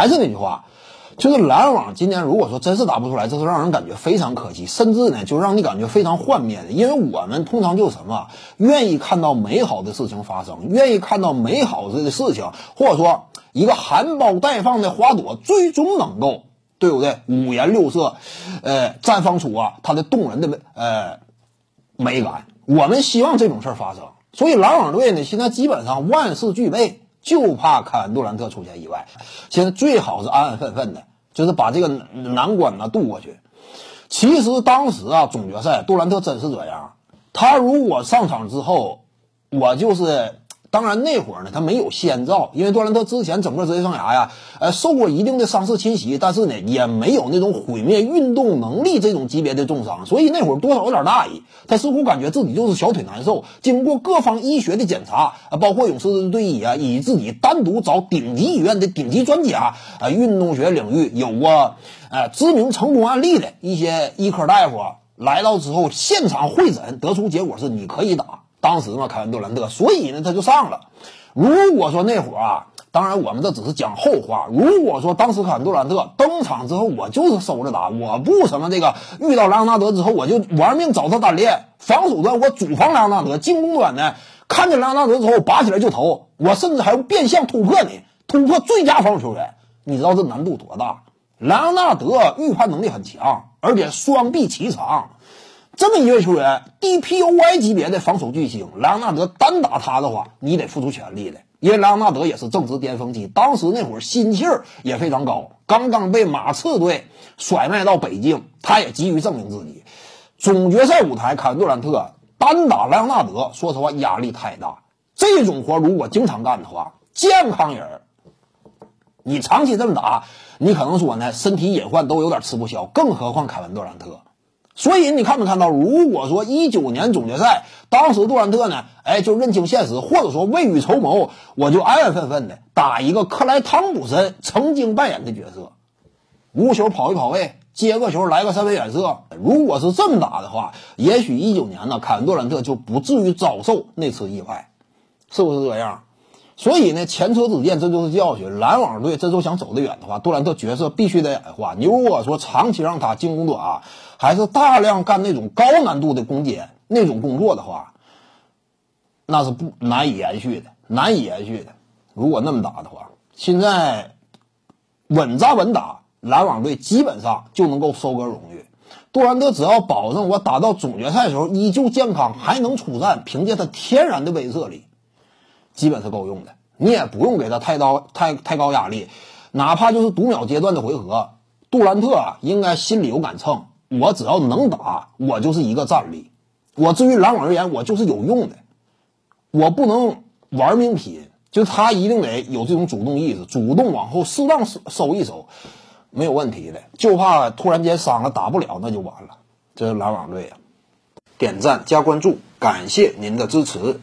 还是那句话，就是篮网今年如果说真是打不出来，这是让人感觉非常可惜，甚至呢就让你感觉非常幻灭的。因为我们通常就什么，愿意看到美好的事情发生，愿意看到美好的事情，或者说一个含苞待放的花朵最终能够。对不对？五颜六色，呃，绽放出啊它的动人的美呃美感。我们希望这种事儿发生，所以篮网队呢现在基本上万事俱备，就怕凯文杜兰特出现意外。现在最好是安安分分的，就是把这个难关呢渡过去。其实当时啊总决赛杜兰特真是这样，他如果上场之后，我就是。当然那会儿呢，他没有先兆，因为杜兰特之前整个职业生涯呀，呃，受过一定的伤势侵袭，但是呢，也没有那种毁灭运动能力这种级别的重伤，所以那会儿多少有点大意。他似乎感觉自己就是小腿难受。经过各方医学的检查，啊，包括勇士队医啊，以自己单独找顶级医院的顶级专家，啊，运动学领域有过呃知名成功案例的一些医科大夫来到之后，现场会诊，得出结果是你可以打。当时嘛，凯文杜兰特，所以呢，他就上了。如果说那会儿啊，当然我们这只是讲后话。如果说当时凯文杜兰特登场之后，我就是收着打，我不什么这个遇到莱昂纳德之后，我就玩命找他单练。防守端我主防莱昂纳德，进攻端呢，看见莱昂纳德之后拔起来就投，我甚至还用变相突破你，突破最佳防守球员。你知道这难度多大？莱昂纳德预判能力很强，而且双臂齐长。这么一位球员，DPOY 级别的防守巨星，莱昂纳德单打他的话，你得付出全力的。因为莱昂纳德也是正值巅峰期，当时那会儿心气儿也非常高，刚刚被马刺队甩卖到北京，他也急于证明自己。总决赛舞台，凯文杜兰特单打莱昂纳德，说实话压力太大。这种活如果经常干的话，健康人你长期这么打，你可能说呢，身体隐患都有点吃不消，更何况凯文杜兰特。所以你看没看到？如果说一九年总决赛，当时杜兰特呢，哎，就认清现实，或者说未雨绸缪，我就安安分分的打一个克莱汤普森曾经扮演的角色，无球跑一跑位，接个球来个三分远射。如果是这么打的话，也许一九年呢，凯文杜兰特就不至于遭受那次意外，是不是这样？所以呢，前车之鉴，这就是教训。篮网队真说想走得远的话，杜兰特角色必须得矮化。你如果说长期让他进攻端啊，还是大量干那种高难度的攻坚那种工作的话，那是不难以延续的，难以延续的。如果那么打的话，现在稳扎稳打，篮网队基本上就能够收割荣誉。杜兰特只要保证我打到总决赛的时候依旧健康，还能出战，凭借他天然的威慑力。基本是够用的，你也不用给他太高太太高压力，哪怕就是读秒阶段的回合，杜兰特啊应该心里有杆秤，我只要能打，我就是一个战力。我至于篮网而言，我就是有用的，我不能玩命拼，就他一定得有这种主动意识，主动往后适当收收一收，没有问题的。就怕突然间伤了打不了，那就完了。这是篮网队啊，点赞加关注，感谢您的支持。